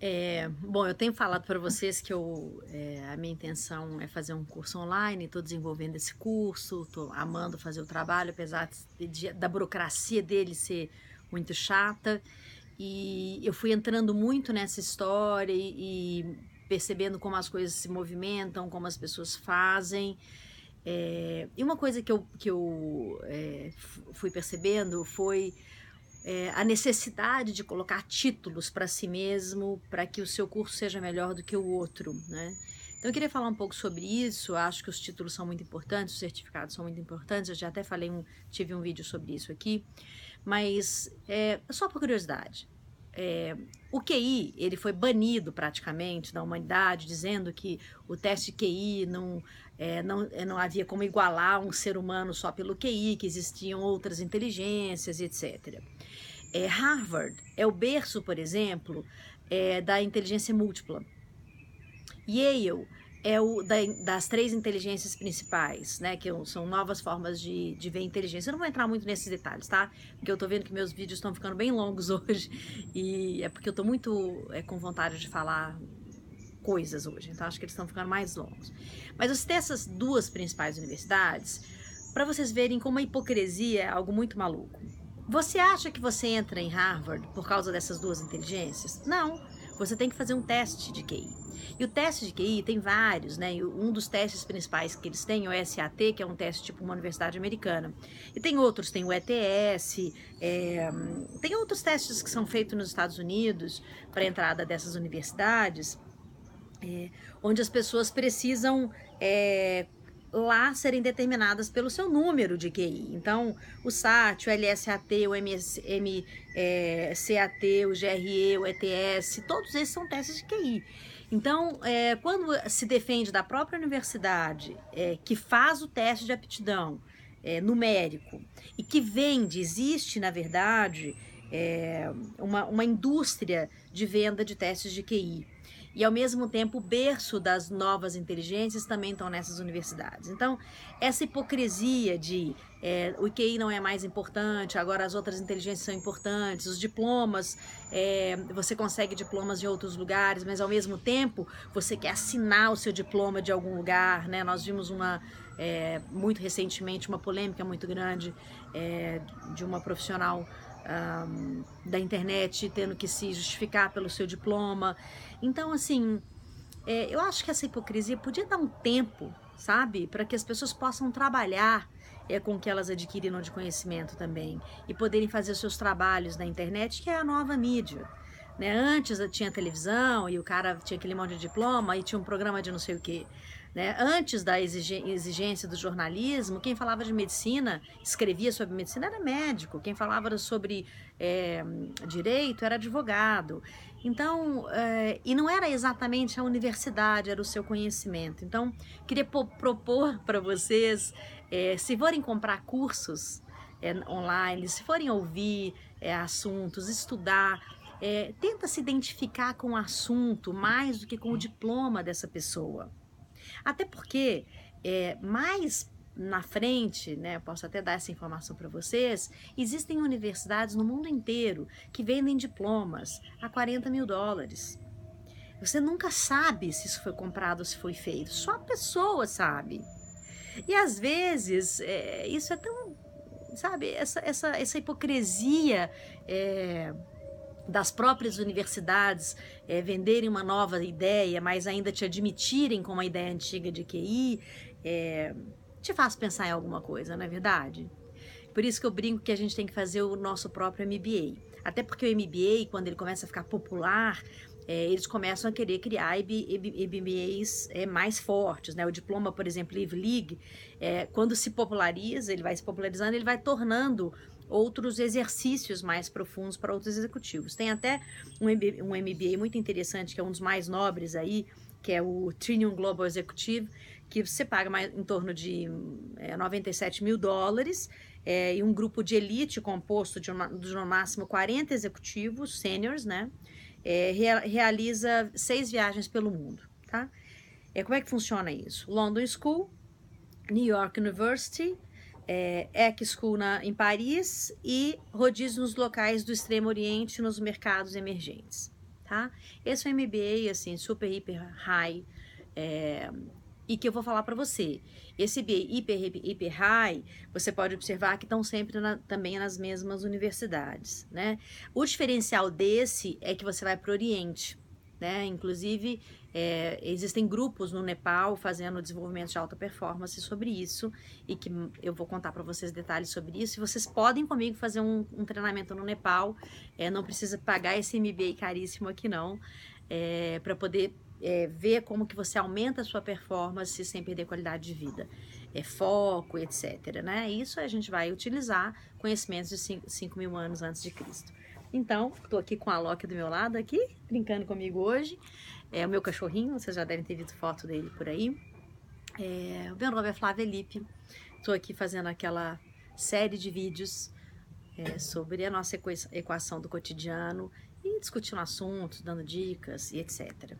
É, bom, eu tenho falado para vocês que eu, é, a minha intenção é fazer um curso online, estou desenvolvendo esse curso, estou amando fazer o trabalho, apesar de, de, da burocracia dele ser muito chata. E eu fui entrando muito nessa história e, e percebendo como as coisas se movimentam, como as pessoas fazem. É, e uma coisa que eu, que eu é, fui percebendo foi é, a necessidade de colocar títulos para si mesmo, para que o seu curso seja melhor do que o outro, né? Então eu queria falar um pouco sobre isso. Acho que os títulos são muito importantes, os certificados são muito importantes. Eu já até falei um, tive um vídeo sobre isso aqui, mas é, só por curiosidade. É, o QI ele foi banido praticamente da humanidade, dizendo que o teste QI não, é, não, é, não havia como igualar um ser humano só pelo QI, que existiam outras inteligências, etc. É, Harvard é o berço, por exemplo, é, da inteligência múltipla. Yale é o da, das três inteligências principais, né? Que são novas formas de, de ver inteligência. Eu não vou entrar muito nesses detalhes, tá? Porque eu tô vendo que meus vídeos estão ficando bem longos hoje. E é porque eu tô muito é, com vontade de falar coisas hoje. Então acho que eles estão ficando mais longos. Mas eu citei essas duas principais universidades para vocês verem como a hipocrisia é algo muito maluco. Você acha que você entra em Harvard por causa dessas duas inteligências? Não. Você tem que fazer um teste de QI. E o teste de QI tem vários, né? Um dos testes principais que eles têm é o SAT, que é um teste tipo uma universidade americana. E tem outros, tem o ETS, é, tem outros testes que são feitos nos Estados Unidos para entrada dessas universidades, é, onde as pessoas precisam é, lá serem determinadas pelo seu número de QI. Então, o SAT, o LSAT, o MS, é, CAT, o GRE, o ETS, todos esses são testes de QI. Então, é, quando se defende da própria universidade é, que faz o teste de aptidão é, numérico e que vende, existe, na verdade, é, uma, uma indústria de venda de testes de QI e ao mesmo tempo o berço das novas inteligências também estão nessas universidades. Então, essa hipocrisia de é, o IQI não é mais importante, agora as outras inteligências são importantes, os diplomas, é, você consegue diplomas em outros lugares, mas ao mesmo tempo você quer assinar o seu diploma de algum lugar, né? Nós vimos uma é, muito recentemente uma polêmica muito grande é, de uma profissional um, da internet tendo que se justificar pelo seu diploma. Então, assim, é, eu acho que essa hipocrisia podia dar um tempo, sabe, para que as pessoas possam trabalhar é, com que elas adquiriram de conhecimento também e poderem fazer seus trabalhos na internet, que é a nova mídia. Né? Antes tinha televisão e o cara tinha aquele monte de diploma e tinha um programa de não sei o que. Né? Antes da exigência do jornalismo, quem falava de medicina, escrevia sobre medicina, era médico. Quem falava sobre é, direito era advogado. Então, é, e não era exatamente a universidade, era o seu conhecimento. Então, queria propor para vocês, é, se forem comprar cursos online, se forem ouvir assuntos, estudar, tenta se identificar com o assunto mais do que com o diploma dessa pessoa. Até porque, é, mais na frente, né, posso até dar essa informação para vocês, existem universidades no mundo inteiro que vendem diplomas a 40 mil dólares. Você nunca sabe se isso foi comprado ou se foi feito, só a pessoa sabe. E às vezes é, isso é tão, sabe, essa, essa, essa hipocrisia é, das próprias universidades é, venderem uma nova ideia, mas ainda te admitirem com uma ideia antiga de QI, é, te faz pensar em alguma coisa, não é verdade? Por isso que eu brinco que a gente tem que fazer o nosso próprio MBA. Até porque o MBA, quando ele começa a ficar popular, é, eles começam a querer criar MBAs é, mais fortes. Né? O diploma, por exemplo, Ivy League, é, quando se populariza, ele vai se popularizando, ele vai tornando outros exercícios mais profundos para outros executivos. Tem até um MBA, um MBA muito interessante, que é um dos mais nobres aí, que é o Trinium Global Executive, que você paga mais, em torno de é, 97 mil dólares, é, e um grupo de elite composto de, uma, de no máximo 40 executivos, seniors, né? É, realiza seis viagens pelo mundo, tá? É, como é que funciona isso? London School, New York University, é, X-School em Paris e rodízio nos locais do Extremo Oriente nos mercados emergentes. tá? Esse é um MBA, assim, super, hiper high, é, e que eu vou falar para você. Esse MBA hiper, hiper high, você pode observar que estão sempre na, também nas mesmas universidades, né? O diferencial desse é que você vai para o Oriente, né? Inclusive, é, existem grupos no Nepal fazendo desenvolvimento de alta performance sobre isso e que eu vou contar para vocês detalhes sobre isso. E vocês podem comigo fazer um, um treinamento no Nepal, é, não precisa pagar esse MBA caríssimo aqui não, é, para poder é, ver como que você aumenta a sua performance sem perder qualidade de vida. É foco, etc. Né? Isso a gente vai utilizar conhecimentos de 5 mil anos antes de Cristo. Então, estou aqui com a Loki do meu lado aqui, brincando comigo hoje. É o meu cachorrinho, vocês já devem ter visto foto dele por aí. É, meu nome é Flávia Lipe. Estou aqui fazendo aquela série de vídeos é, sobre a nossa equação do cotidiano e discutindo assuntos, dando dicas e etc.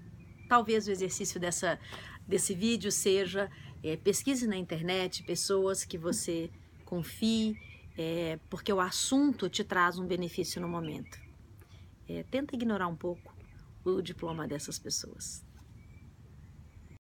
Talvez o exercício dessa, desse vídeo seja é, pesquise na internet pessoas que você confie é, porque o assunto te traz um benefício no momento. É, tenta ignorar um pouco o diploma dessas pessoas.